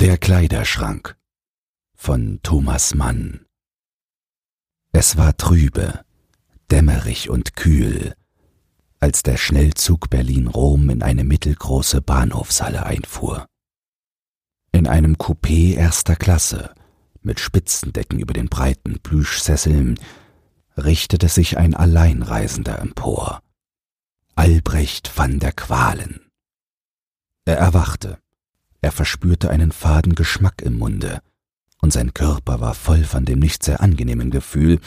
Der Kleiderschrank von Thomas Mann Es war trübe, dämmerig und kühl, als der Schnellzug Berlin-Rom in eine mittelgroße Bahnhofshalle einfuhr. In einem Coupé erster Klasse, mit Spitzendecken über den breiten Plüschsesseln, richtete sich ein Alleinreisender empor. Albrecht van der Qualen. Er erwachte er verspürte einen faden Geschmack im Munde, und sein Körper war voll von dem nicht sehr angenehmen Gefühl,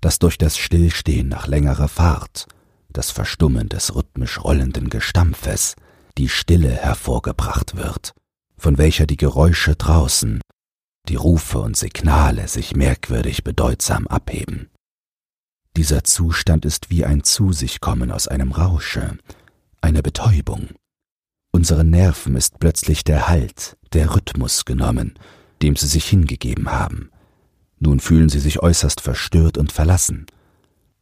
das durch das Stillstehen nach längerer Fahrt, das Verstummen des rhythmisch rollenden Gestampfes, die Stille hervorgebracht wird, von welcher die Geräusche draußen, die Rufe und Signale sich merkwürdig bedeutsam abheben. Dieser Zustand ist wie ein Zu sich kommen aus einem Rausche, eine Betäubung, Unseren Nerven ist plötzlich der Halt, der Rhythmus genommen, dem sie sich hingegeben haben. Nun fühlen sie sich äußerst verstört und verlassen.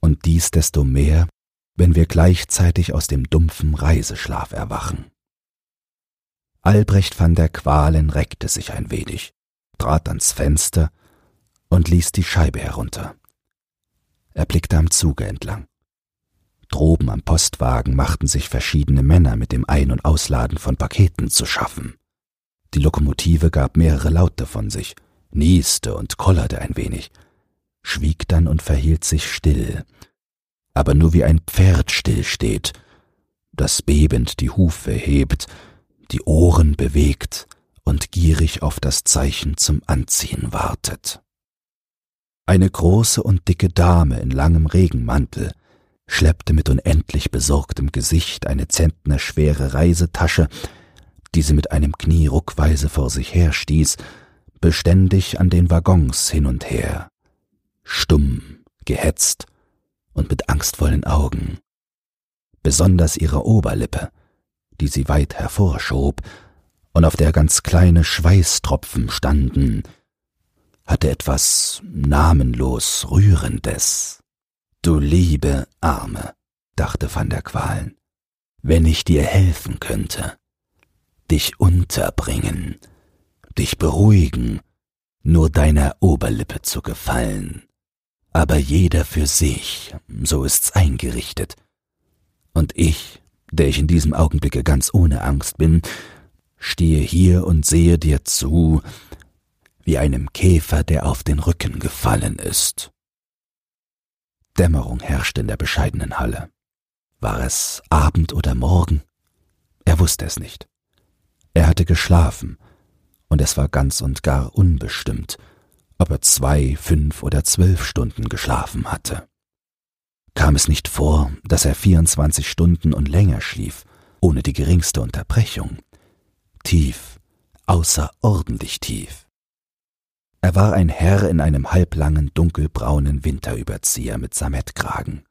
Und dies desto mehr, wenn wir gleichzeitig aus dem dumpfen Reiseschlaf erwachen. Albrecht van der Qualen reckte sich ein wenig, trat ans Fenster und ließ die Scheibe herunter. Er blickte am Zuge entlang. Droben am Postwagen machten sich verschiedene Männer mit dem Ein- und Ausladen von Paketen zu schaffen. Die Lokomotive gab mehrere Laute von sich, nieste und kollerte ein wenig, schwieg dann und verhielt sich still, aber nur wie ein Pferd stillsteht, das bebend die Hufe hebt, die Ohren bewegt und gierig auf das Zeichen zum Anziehen wartet. Eine große und dicke Dame in langem Regenmantel schleppte mit unendlich besorgtem Gesicht eine zentnerschwere Reisetasche, die sie mit einem Knie ruckweise vor sich herstieß, beständig an den Waggons hin und her, stumm, gehetzt und mit angstvollen Augen. Besonders ihre Oberlippe, die sie weit hervorschob und auf der ganz kleine Schweißtropfen standen, hatte etwas namenlos Rührendes. Du liebe Arme, dachte van der Qualen, wenn ich dir helfen könnte, dich unterbringen, dich beruhigen, nur deiner Oberlippe zu gefallen, aber jeder für sich, so ist's eingerichtet. Und ich, der ich in diesem Augenblicke ganz ohne Angst bin, stehe hier und sehe dir zu, wie einem Käfer, der auf den Rücken gefallen ist. Dämmerung herrschte in der bescheidenen Halle. War es Abend oder Morgen? Er wusste es nicht. Er hatte geschlafen, und es war ganz und gar unbestimmt, ob er zwei, fünf oder zwölf Stunden geschlafen hatte. Kam es nicht vor, dass er vierundzwanzig Stunden und länger schlief, ohne die geringste Unterbrechung? Tief, außerordentlich tief. Er war ein Herr in einem halblangen dunkelbraunen Winterüberzieher mit Samettkragen.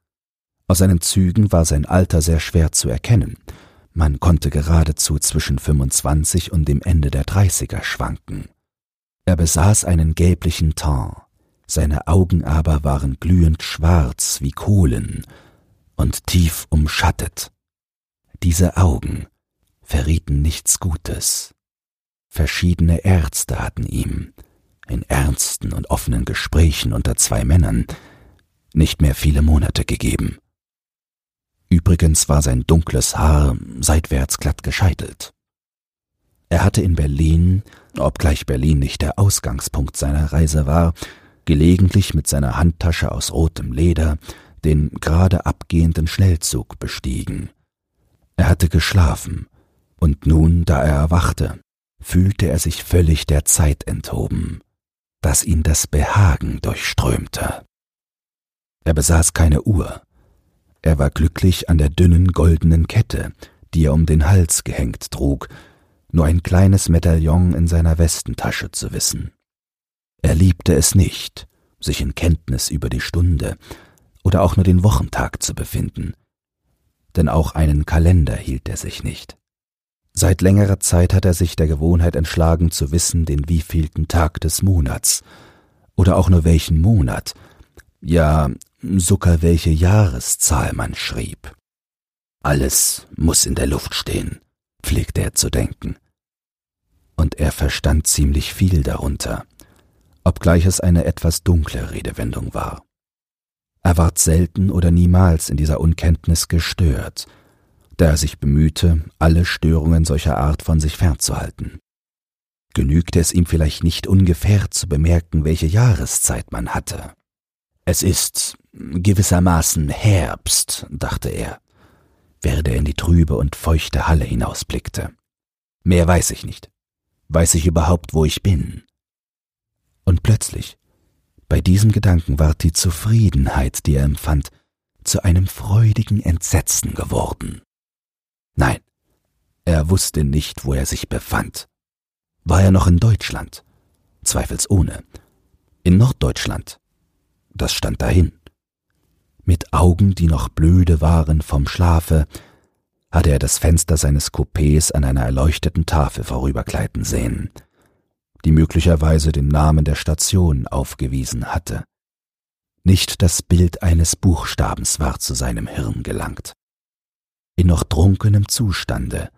Aus seinen Zügen war sein Alter sehr schwer zu erkennen. Man konnte geradezu zwischen 25 und dem Ende der Dreißiger schwanken. Er besaß einen gelblichen Teint, seine Augen aber waren glühend schwarz wie Kohlen und tief umschattet. Diese Augen verrieten nichts Gutes. Verschiedene Ärzte hatten ihm, in ernsten und offenen Gesprächen unter zwei Männern, nicht mehr viele Monate gegeben. Übrigens war sein dunkles Haar seitwärts glatt gescheitelt. Er hatte in Berlin, obgleich Berlin nicht der Ausgangspunkt seiner Reise war, gelegentlich mit seiner Handtasche aus rotem Leder den gerade abgehenden Schnellzug bestiegen. Er hatte geschlafen, und nun, da er erwachte, fühlte er sich völlig der Zeit enthoben dass ihn das Behagen durchströmte. Er besaß keine Uhr. Er war glücklich an der dünnen goldenen Kette, die er um den Hals gehängt trug, nur ein kleines Medaillon in seiner Westentasche zu wissen. Er liebte es nicht, sich in Kenntnis über die Stunde oder auch nur den Wochentag zu befinden, denn auch einen Kalender hielt er sich nicht. Seit längerer Zeit hat er sich der Gewohnheit entschlagen zu wissen, den wievielten Tag des Monats oder auch nur welchen Monat, ja sogar welche Jahreszahl man schrieb. Alles muss in der Luft stehen, pflegte er zu denken. und er verstand ziemlich viel darunter, obgleich es eine etwas dunkle Redewendung war. Er ward selten oder niemals in dieser Unkenntnis gestört, da er sich bemühte, alle Störungen solcher Art von sich fernzuhalten. Genügte es ihm vielleicht nicht ungefähr zu bemerken, welche Jahreszeit man hatte. Es ist gewissermaßen Herbst, dachte er, während er in die trübe und feuchte Halle hinausblickte. Mehr weiß ich nicht. Weiß ich überhaupt, wo ich bin? Und plötzlich, bei diesem Gedanken ward die Zufriedenheit, die er empfand, zu einem freudigen Entsetzen geworden. Nein, er wusste nicht, wo er sich befand. War er noch in Deutschland? Zweifelsohne. In Norddeutschland. Das stand dahin. Mit Augen, die noch blöde waren vom Schlafe, hatte er das Fenster seines Coupés an einer erleuchteten Tafel vorübergleiten sehen, die möglicherweise den Namen der Station aufgewiesen hatte. Nicht das Bild eines Buchstabens war zu seinem Hirn gelangt. In noch trunkenem Zustande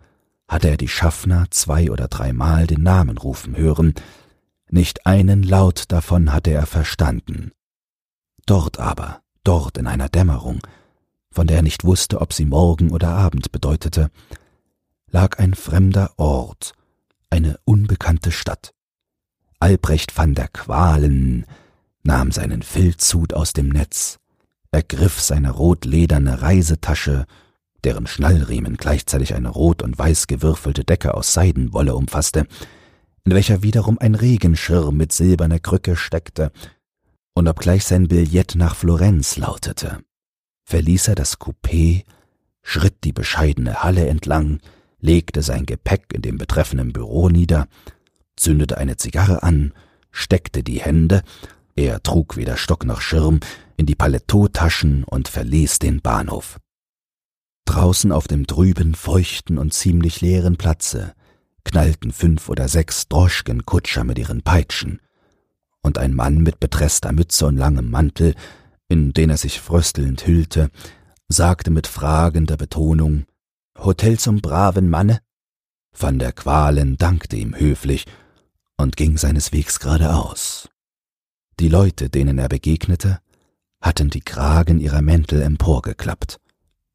hatte er die Schaffner zwei oder dreimal den Namen rufen hören, nicht einen Laut davon hatte er verstanden. Dort aber, dort in einer Dämmerung, von der er nicht wusste, ob sie Morgen oder Abend bedeutete, lag ein fremder Ort, eine unbekannte Stadt. Albrecht van der Qualen nahm seinen Filzhut aus dem Netz, ergriff seine rotlederne Reisetasche deren Schnallriemen gleichzeitig eine rot und weiß gewürfelte Decke aus Seidenwolle umfasste, in welcher wiederum ein Regenschirm mit silberner Krücke steckte, und obgleich sein Billett nach Florenz lautete, verließ er das Coupé, schritt die bescheidene Halle entlang, legte sein Gepäck in dem betreffenden Büro nieder, zündete eine Zigarre an, steckte die Hände, er trug weder Stock noch Schirm, in die Palettotaschen und verließ den Bahnhof. Draußen auf dem trüben, feuchten und ziemlich leeren Platze knallten fünf oder sechs Droschkenkutscher mit ihren Peitschen, und ein Mann mit betreßter Mütze und langem Mantel, in den er sich fröstelnd hüllte, sagte mit fragender Betonung Hotel zum braven Manne? Van der Qualen dankte ihm höflich und ging seines Wegs geradeaus. Die Leute, denen er begegnete, hatten die Kragen ihrer Mäntel emporgeklappt.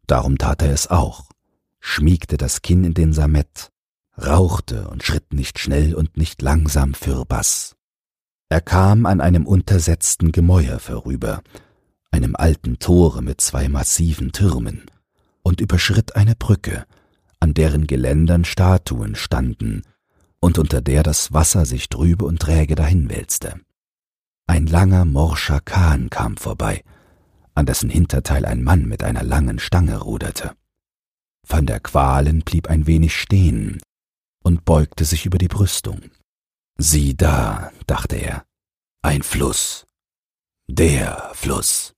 Darum tat er es auch, schmiegte das Kinn in den Samett, rauchte und schritt nicht schnell und nicht langsam fürbaß. Er kam an einem untersetzten Gemäuer vorüber, einem alten Tore mit zwei massiven Türmen, und überschritt eine Brücke, an deren Geländern Statuen standen und unter der das Wasser sich trübe und träge dahinwälzte. Ein langer, morscher Kahn kam vorbei, an dessen Hinterteil ein Mann mit einer langen Stange ruderte. Van der Qualen blieb ein wenig stehen und beugte sich über die Brüstung. Sieh da, dachte er, ein Fluss. Der Fluss.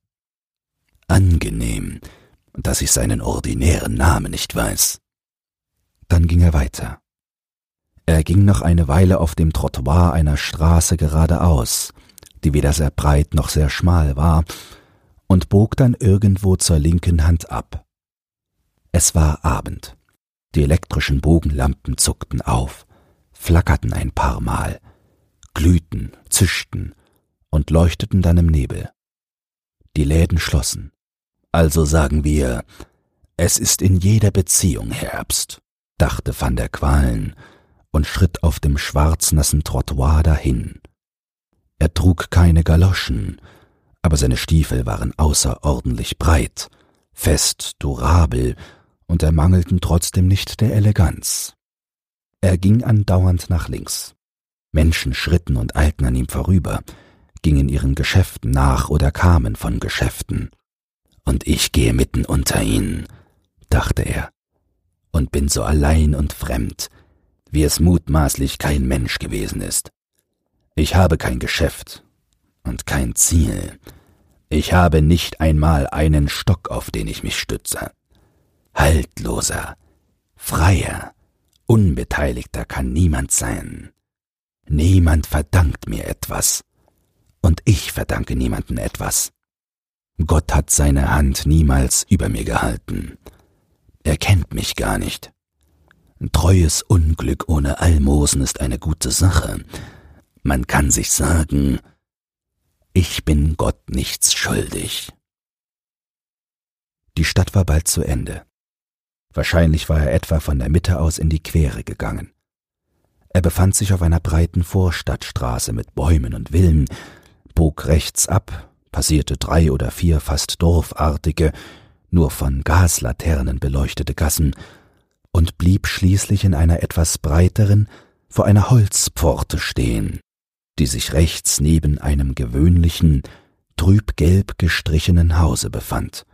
Angenehm, dass ich seinen ordinären Namen nicht weiß. Dann ging er weiter. Er ging noch eine Weile auf dem Trottoir einer Straße geradeaus, die weder sehr breit noch sehr schmal war und bog dann irgendwo zur linken Hand ab. Es war Abend. Die elektrischen Bogenlampen zuckten auf, flackerten ein paar Mal, glühten, zischten und leuchteten dann im Nebel. Die Läden schlossen. Also sagen wir, es ist in jeder Beziehung Herbst, dachte van der Qualen und schritt auf dem schwarznassen Trottoir dahin. Er trug keine Galoschen, aber seine Stiefel waren außerordentlich breit, fest, durabel und ermangelten trotzdem nicht der Eleganz. Er ging andauernd nach links. Menschen schritten und eilten an ihm vorüber, gingen ihren Geschäften nach oder kamen von Geschäften. Und ich gehe mitten unter ihnen, dachte er, und bin so allein und fremd, wie es mutmaßlich kein Mensch gewesen ist. Ich habe kein Geschäft und kein Ziel, ich habe nicht einmal einen Stock, auf den ich mich stütze. Haltloser, freier, unbeteiligter kann niemand sein. Niemand verdankt mir etwas, und ich verdanke niemanden etwas. Gott hat seine Hand niemals über mir gehalten. Er kennt mich gar nicht. Treues Unglück ohne Almosen ist eine gute Sache. Man kann sich sagen, ich bin Gott nichts schuldig. Die Stadt war bald zu Ende. Wahrscheinlich war er etwa von der Mitte aus in die Quere gegangen. Er befand sich auf einer breiten Vorstadtstraße mit Bäumen und Villen, bog rechts ab, passierte drei oder vier fast dorfartige, nur von Gaslaternen beleuchtete Gassen und blieb schließlich in einer etwas breiteren, vor einer Holzpforte stehen, die sich rechts neben einem gewöhnlichen, trübgelb gestrichenen Hause befand,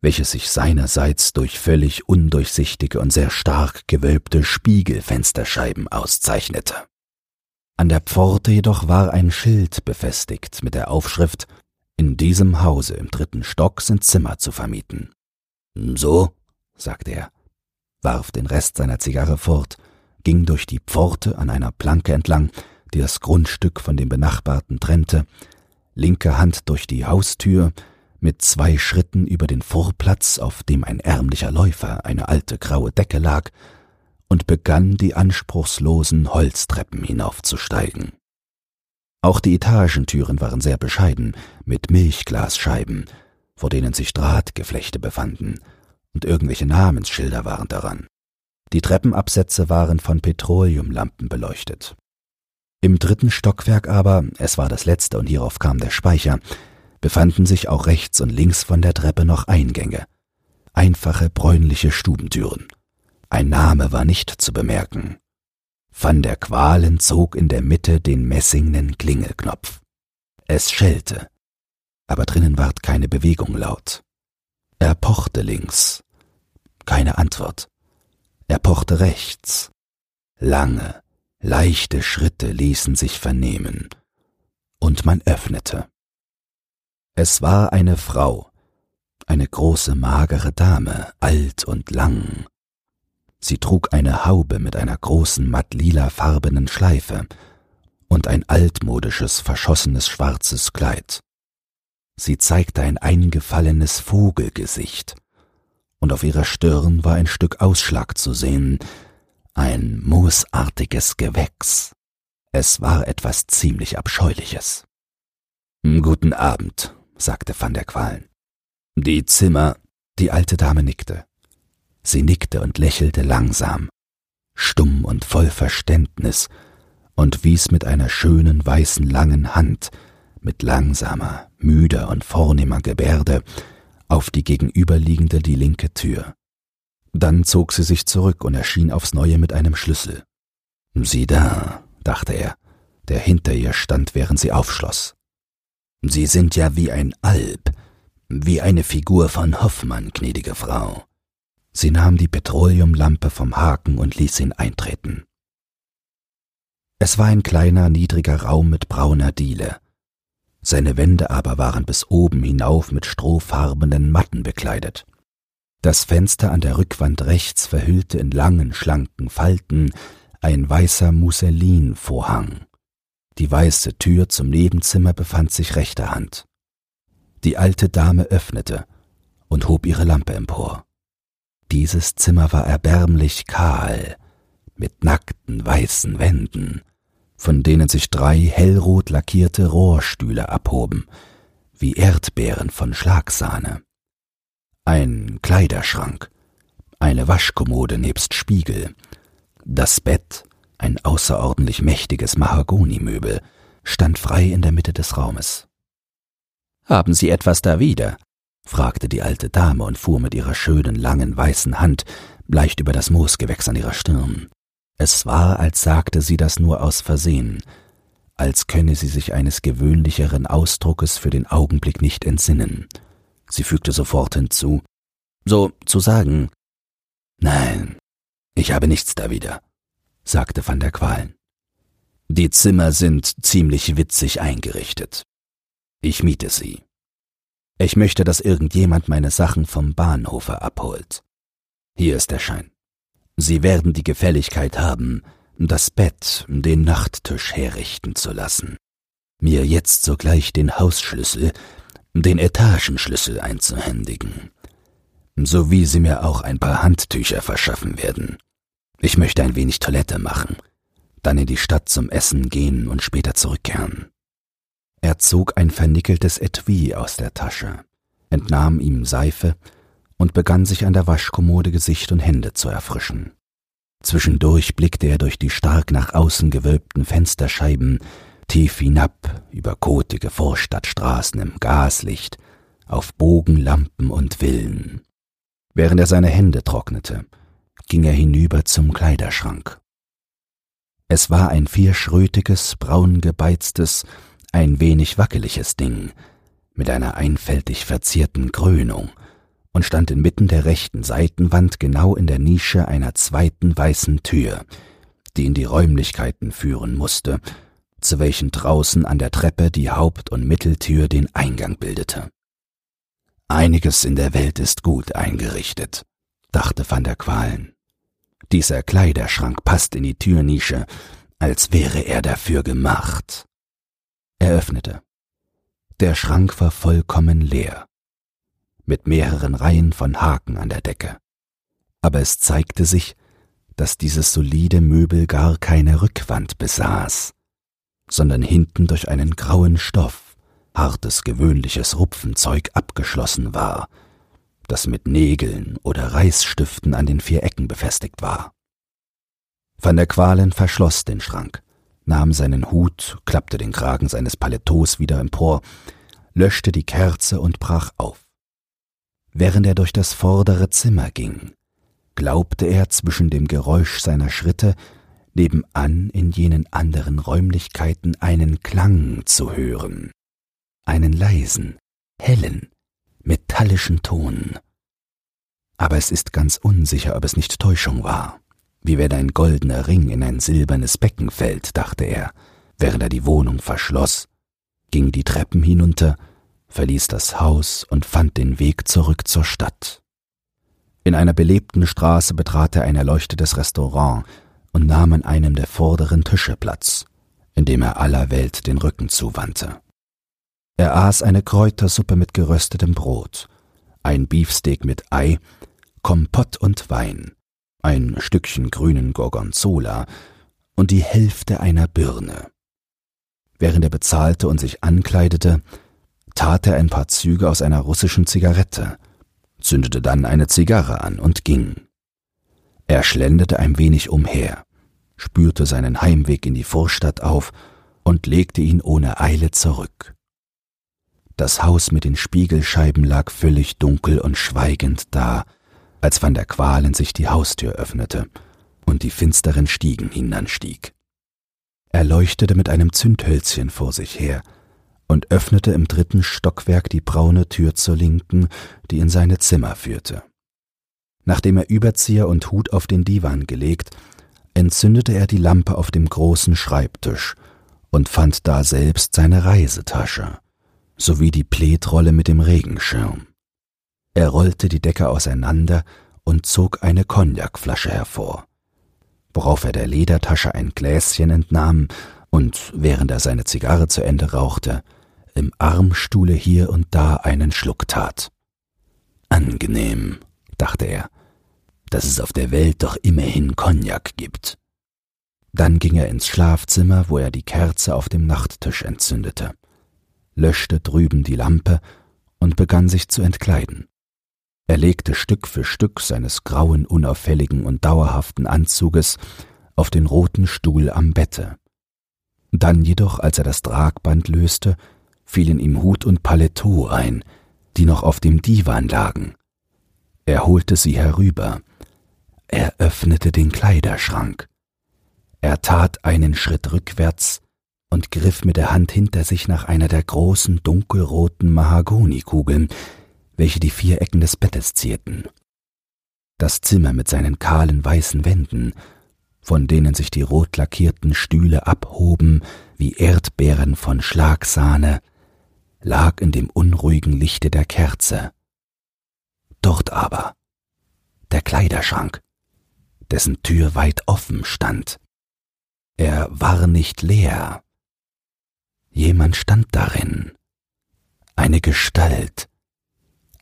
welches sich seinerseits durch völlig undurchsichtige und sehr stark gewölbte Spiegelfensterscheiben auszeichnete. An der Pforte jedoch war ein Schild befestigt mit der Aufschrift In diesem Hause im dritten Stock sind Zimmer zu vermieten. So, sagte er, warf den Rest seiner Zigarre fort, ging durch die Pforte an einer Planke entlang, die das Grundstück von dem benachbarten trennte, linke Hand durch die Haustür, mit zwei Schritten über den Vorplatz, auf dem ein ärmlicher Läufer eine alte graue Decke lag, und begann die anspruchslosen Holztreppen hinaufzusteigen. Auch die Etagentüren waren sehr bescheiden, mit Milchglasscheiben, vor denen sich Drahtgeflechte befanden, und irgendwelche Namensschilder waren daran. Die Treppenabsätze waren von Petroleumlampen beleuchtet. Im dritten Stockwerk aber, es war das letzte und hierauf kam der Speicher, befanden sich auch rechts und links von der Treppe noch Eingänge, einfache bräunliche Stubentüren. Ein Name war nicht zu bemerken. Van der Qualen zog in der Mitte den messingnen Klingelknopf. Es schellte, aber drinnen ward keine Bewegung laut. Er pochte links. Keine Antwort. Er pochte rechts. Lange, leichte Schritte ließen sich vernehmen, und man öffnete. Es war eine Frau, eine große magere Dame, alt und lang. Sie trug eine Haube mit einer großen mattlilafarbenen Schleife und ein altmodisches, verschossenes schwarzes Kleid. Sie zeigte ein eingefallenes Vogelgesicht, und auf ihrer Stirn war ein Stück Ausschlag zu sehen, ein moosartiges Gewächs. Es war etwas ziemlich Abscheuliches. Guten Abend, sagte van der Qualen. Die Zimmer. Die alte Dame nickte. Sie nickte und lächelte langsam, stumm und voll Verständnis, und wies mit einer schönen weißen langen Hand mit langsamer, müder und vornehmer Gebärde auf die gegenüberliegende die linke Tür. Dann zog sie sich zurück und erschien aufs neue mit einem Schlüssel. Sieh da, dachte er, der hinter ihr stand, während sie aufschloss. Sie sind ja wie ein Alp, wie eine Figur von Hoffmann, gnädige Frau. Sie nahm die Petroleumlampe vom Haken und ließ ihn eintreten. Es war ein kleiner, niedriger Raum mit brauner Diele, seine Wände aber waren bis oben hinauf mit strohfarbenen Matten bekleidet. Das Fenster an der Rückwand rechts verhüllte in langen, schlanken Falten ein weißer Musselinvorhang. Die weiße Tür zum Nebenzimmer befand sich rechter Hand. Die alte Dame öffnete und hob ihre Lampe empor. Dieses Zimmer war erbärmlich kahl, mit nackten weißen Wänden von denen sich drei hellrot lackierte Rohrstühle abhoben, wie Erdbeeren von Schlagsahne. Ein Kleiderschrank, eine Waschkommode nebst Spiegel, das Bett, ein außerordentlich mächtiges Mahagonimöbel, stand frei in der Mitte des Raumes. Haben Sie etwas da wieder? fragte die alte Dame und fuhr mit ihrer schönen, langen, weißen Hand leicht über das Moosgewächs an ihrer Stirn. Es war, als sagte sie das nur aus Versehen, als könne sie sich eines gewöhnlicheren Ausdruckes für den Augenblick nicht entsinnen. Sie fügte sofort hinzu, so zu sagen, Nein, ich habe nichts da wieder, sagte van der Qualen. Die Zimmer sind ziemlich witzig eingerichtet. Ich miete sie. Ich möchte, dass irgendjemand meine Sachen vom Bahnhofe abholt. Hier ist der Schein. Sie werden die Gefälligkeit haben, das Bett, den Nachttisch herrichten zu lassen, mir jetzt sogleich den Hausschlüssel, den Etagenschlüssel einzuhändigen, sowie Sie mir auch ein paar Handtücher verschaffen werden. Ich möchte ein wenig Toilette machen, dann in die Stadt zum Essen gehen und später zurückkehren. Er zog ein vernickeltes Etui aus der Tasche, entnahm ihm Seife und begann sich an der Waschkommode Gesicht und Hände zu erfrischen. Zwischendurch blickte er durch die stark nach außen gewölbten Fensterscheiben tief hinab über kotige Vorstadtstraßen im Gaslicht auf Bogenlampen und Villen. Während er seine Hände trocknete, ging er hinüber zum Kleiderschrank. Es war ein vierschrötiges, braungebeiztes, ein wenig wackeliges Ding, mit einer einfältig verzierten Krönung, und stand inmitten der rechten Seitenwand genau in der Nische einer zweiten weißen Tür, die in die Räumlichkeiten führen musste, zu welchen draußen an der Treppe die Haupt- und Mitteltür den Eingang bildete. Einiges in der Welt ist gut eingerichtet, dachte van der Qualen. Dieser Kleiderschrank passt in die Türnische, als wäre er dafür gemacht. Er öffnete. Der Schrank war vollkommen leer, mit mehreren Reihen von Haken an der Decke. Aber es zeigte sich, dass dieses solide Möbel gar keine Rückwand besaß, sondern hinten durch einen grauen Stoff, hartes gewöhnliches Rupfenzeug abgeschlossen war, das mit Nägeln oder Reißstiften an den vier Ecken befestigt war. Van der Qualen verschloss den Schrank, nahm seinen Hut, klappte den Kragen seines Paletots wieder empor, löschte die Kerze und brach auf. Während er durch das vordere Zimmer ging, glaubte er zwischen dem Geräusch seiner Schritte nebenan in jenen anderen Räumlichkeiten einen Klang zu hören, einen leisen, hellen, metallischen Ton. Aber es ist ganz unsicher, ob es nicht Täuschung war. Wie wenn ein goldener Ring in ein silbernes Becken fällt, dachte er, während er die Wohnung verschloss, ging die Treppen hinunter, verließ das Haus und fand den Weg zurück zur Stadt. In einer belebten Straße betrat er ein erleuchtetes Restaurant und nahm an einem der vorderen Tische Platz, indem er aller Welt den Rücken zuwandte. Er aß eine Kräutersuppe mit geröstetem Brot, ein Beefsteak mit Ei, Kompott und Wein, ein Stückchen grünen Gorgonzola und die Hälfte einer Birne. Während er bezahlte und sich ankleidete, tat er ein paar Züge aus einer russischen Zigarette, zündete dann eine Zigarre an und ging. Er schlenderte ein wenig umher, spürte seinen Heimweg in die Vorstadt auf und legte ihn ohne Eile zurück. Das Haus mit den Spiegelscheiben lag völlig dunkel und schweigend da, als van der Qualen sich die Haustür öffnete und die finsteren Stiegen hinanstieg. Er leuchtete mit einem Zündhölzchen vor sich her und öffnete im dritten Stockwerk die braune Tür zur Linken, die in seine Zimmer führte. Nachdem er Überzieher und Hut auf den Divan gelegt, entzündete er die Lampe auf dem großen Schreibtisch und fand da selbst seine Reisetasche sowie die Pletrolle mit dem Regenschirm. Er rollte die Decke auseinander und zog eine Cognacflasche hervor, worauf er der Ledertasche ein Gläschen entnahm und, während er seine Zigarre zu Ende rauchte, im Armstuhle hier und da einen Schluck tat. Angenehm, dachte er, dass es auf der Welt doch immerhin Cognac gibt. Dann ging er ins Schlafzimmer, wo er die Kerze auf dem Nachttisch entzündete löschte drüben die Lampe und begann sich zu entkleiden. Er legte Stück für Stück seines grauen, unauffälligen und dauerhaften Anzuges auf den roten Stuhl am Bette. Dann jedoch, als er das Tragband löste, fielen ihm Hut und Paletot ein, die noch auf dem Divan lagen. Er holte sie herüber. Er öffnete den Kleiderschrank. Er tat einen Schritt rückwärts und griff mit der Hand hinter sich nach einer der großen dunkelroten Mahagonikugeln, welche die vier Ecken des Bettes zierten. Das Zimmer mit seinen kahlen weißen Wänden, von denen sich die rot lackierten Stühle abhoben wie Erdbeeren von Schlagsahne, lag in dem unruhigen Lichte der Kerze. Dort aber der Kleiderschrank, dessen Tür weit offen stand. Er war nicht leer, Jemand stand darin. Eine Gestalt.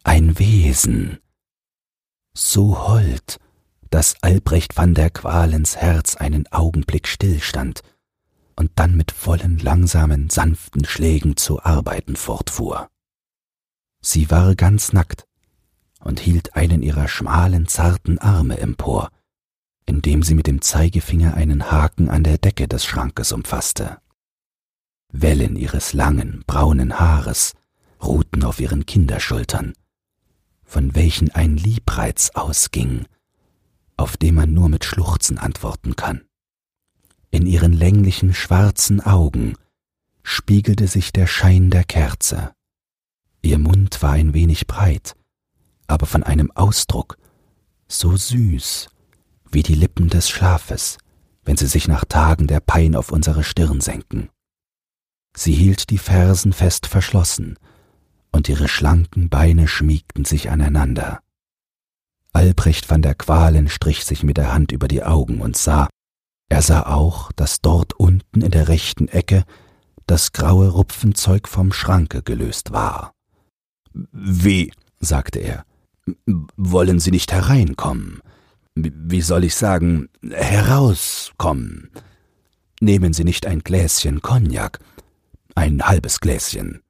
Ein Wesen. So hold, dass Albrecht van der Qualens Herz einen Augenblick stillstand und dann mit vollen, langsamen, sanften Schlägen zu arbeiten fortfuhr. Sie war ganz nackt und hielt einen ihrer schmalen, zarten Arme empor, indem sie mit dem Zeigefinger einen Haken an der Decke des Schrankes umfasste. Wellen ihres langen, braunen Haares ruhten auf ihren Kinderschultern, von welchen ein Liebreiz ausging, auf den man nur mit Schluchzen antworten kann. In ihren länglichen schwarzen Augen spiegelte sich der Schein der Kerze. Ihr Mund war ein wenig breit, aber von einem Ausdruck so süß wie die Lippen des Schlafes, wenn sie sich nach Tagen der Pein auf unsere Stirn senken. Sie hielt die Fersen fest verschlossen, und ihre schlanken Beine schmiegten sich aneinander. Albrecht van der Qualen strich sich mit der Hand über die Augen und sah, er sah auch, dass dort unten in der rechten Ecke das graue Rupfenzeug vom Schranke gelöst war. Wie, sagte er, wollen Sie nicht hereinkommen? Wie soll ich sagen, herauskommen? Nehmen Sie nicht ein Gläschen Cognac, ein halbes Gläschen.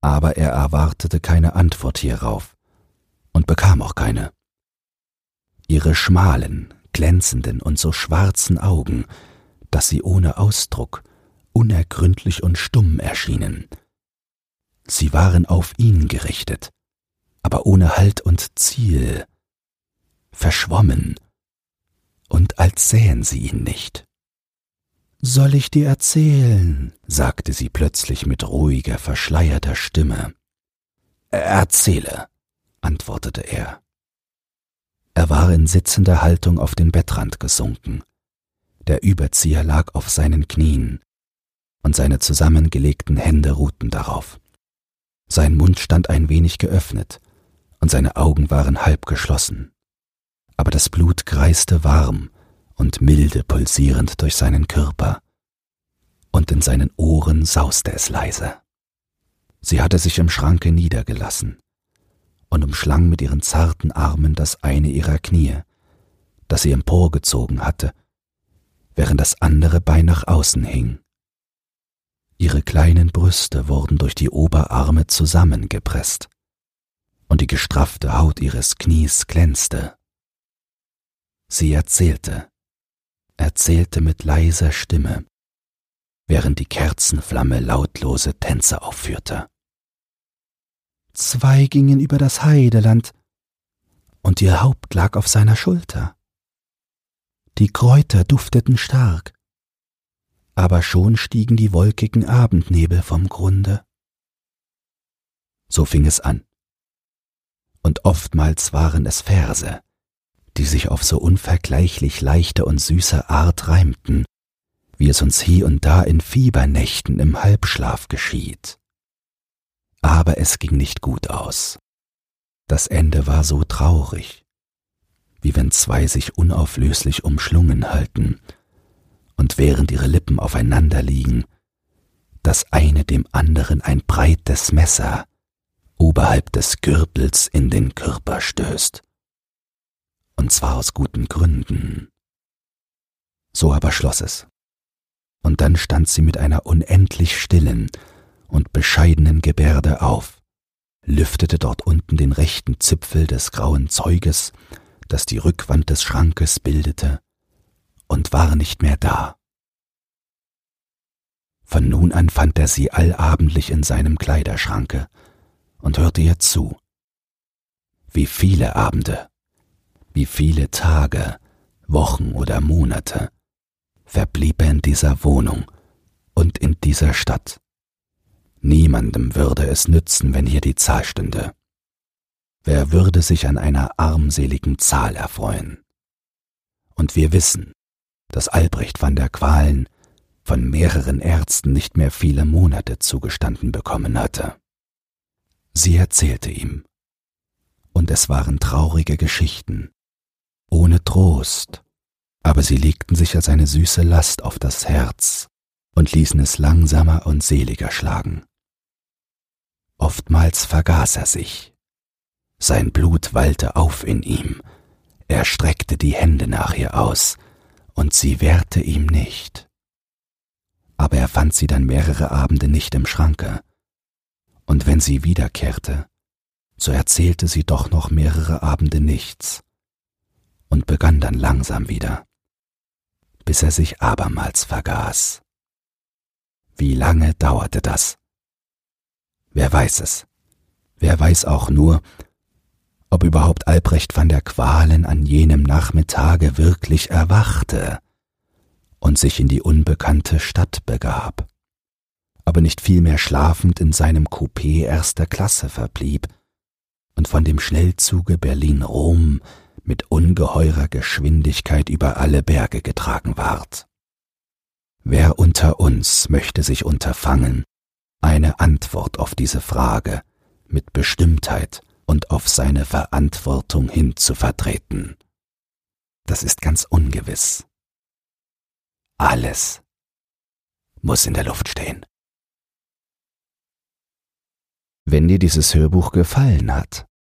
Aber er erwartete keine Antwort hierauf und bekam auch keine. Ihre schmalen, glänzenden und so schwarzen Augen, dass sie ohne Ausdruck, unergründlich und stumm erschienen. Sie waren auf ihn gerichtet, aber ohne Halt und Ziel, verschwommen und als sähen sie ihn nicht. Soll ich dir erzählen? sagte sie plötzlich mit ruhiger, verschleierter Stimme. Erzähle, antwortete er. Er war in sitzender Haltung auf den Bettrand gesunken. Der Überzieher lag auf seinen Knien, und seine zusammengelegten Hände ruhten darauf. Sein Mund stand ein wenig geöffnet, und seine Augen waren halb geschlossen. Aber das Blut kreiste warm und milde pulsierend durch seinen Körper, und in seinen Ohren sauste es leise. Sie hatte sich im Schranke niedergelassen und umschlang mit ihren zarten Armen das eine ihrer Knie, das sie emporgezogen hatte, während das andere Bein nach außen hing. Ihre kleinen Brüste wurden durch die Oberarme zusammengepresst, und die gestraffte Haut ihres Knies glänzte. Sie erzählte, erzählte mit leiser Stimme, während die Kerzenflamme lautlose Tänze aufführte. Zwei gingen über das Heideland, und ihr Haupt lag auf seiner Schulter. Die Kräuter dufteten stark, aber schon stiegen die wolkigen Abendnebel vom Grunde. So fing es an. Und oftmals waren es Verse, die sich auf so unvergleichlich leichte und süße Art reimten, wie es uns hie und da in Fiebernächten im Halbschlaf geschieht. Aber es ging nicht gut aus. Das Ende war so traurig, wie wenn zwei sich unauflöslich umschlungen halten und während ihre Lippen aufeinander liegen, das eine dem anderen ein breites Messer oberhalb des Gürtels in den Körper stößt. Und zwar aus guten Gründen. So aber schloss es. Und dann stand sie mit einer unendlich stillen und bescheidenen Gebärde auf, lüftete dort unten den rechten Zipfel des grauen Zeuges, das die Rückwand des Schrankes bildete, und war nicht mehr da. Von nun an fand er sie allabendlich in seinem Kleiderschranke und hörte ihr zu. Wie viele Abende, wie viele Tage, Wochen oder Monate verblieb er in dieser Wohnung und in dieser Stadt. Niemandem würde es nützen, wenn hier die Zahl stünde. Wer würde sich an einer armseligen Zahl erfreuen? Und wir wissen, dass Albrecht van der Qualen von mehreren Ärzten nicht mehr viele Monate zugestanden bekommen hatte. Sie erzählte ihm. Und es waren traurige Geschichten, ohne Trost, aber sie legten sich als eine süße Last auf das Herz und ließen es langsamer und seliger schlagen. Oftmals vergaß er sich. Sein Blut wallte auf in ihm, Er streckte die Hände nach ihr aus, und sie wehrte ihm nicht. Aber er fand sie dann mehrere Abende nicht im Schranke, und wenn sie wiederkehrte, so erzählte sie doch noch mehrere Abende nichts und begann dann langsam wieder, bis er sich abermals vergaß. Wie lange dauerte das? Wer weiß es? Wer weiß auch nur, ob überhaupt Albrecht van der Qualen an jenem Nachmittage wirklich erwachte und sich in die unbekannte Stadt begab, aber nicht vielmehr schlafend in seinem Coupé erster Klasse verblieb und von dem Schnellzuge Berlin-Rom mit ungeheurer Geschwindigkeit über alle Berge getragen ward. Wer unter uns möchte sich unterfangen, eine Antwort auf diese Frage mit Bestimmtheit und auf seine Verantwortung hin zu vertreten. Das ist ganz ungewiss. Alles muss in der Luft stehen. Wenn dir dieses Hörbuch gefallen hat,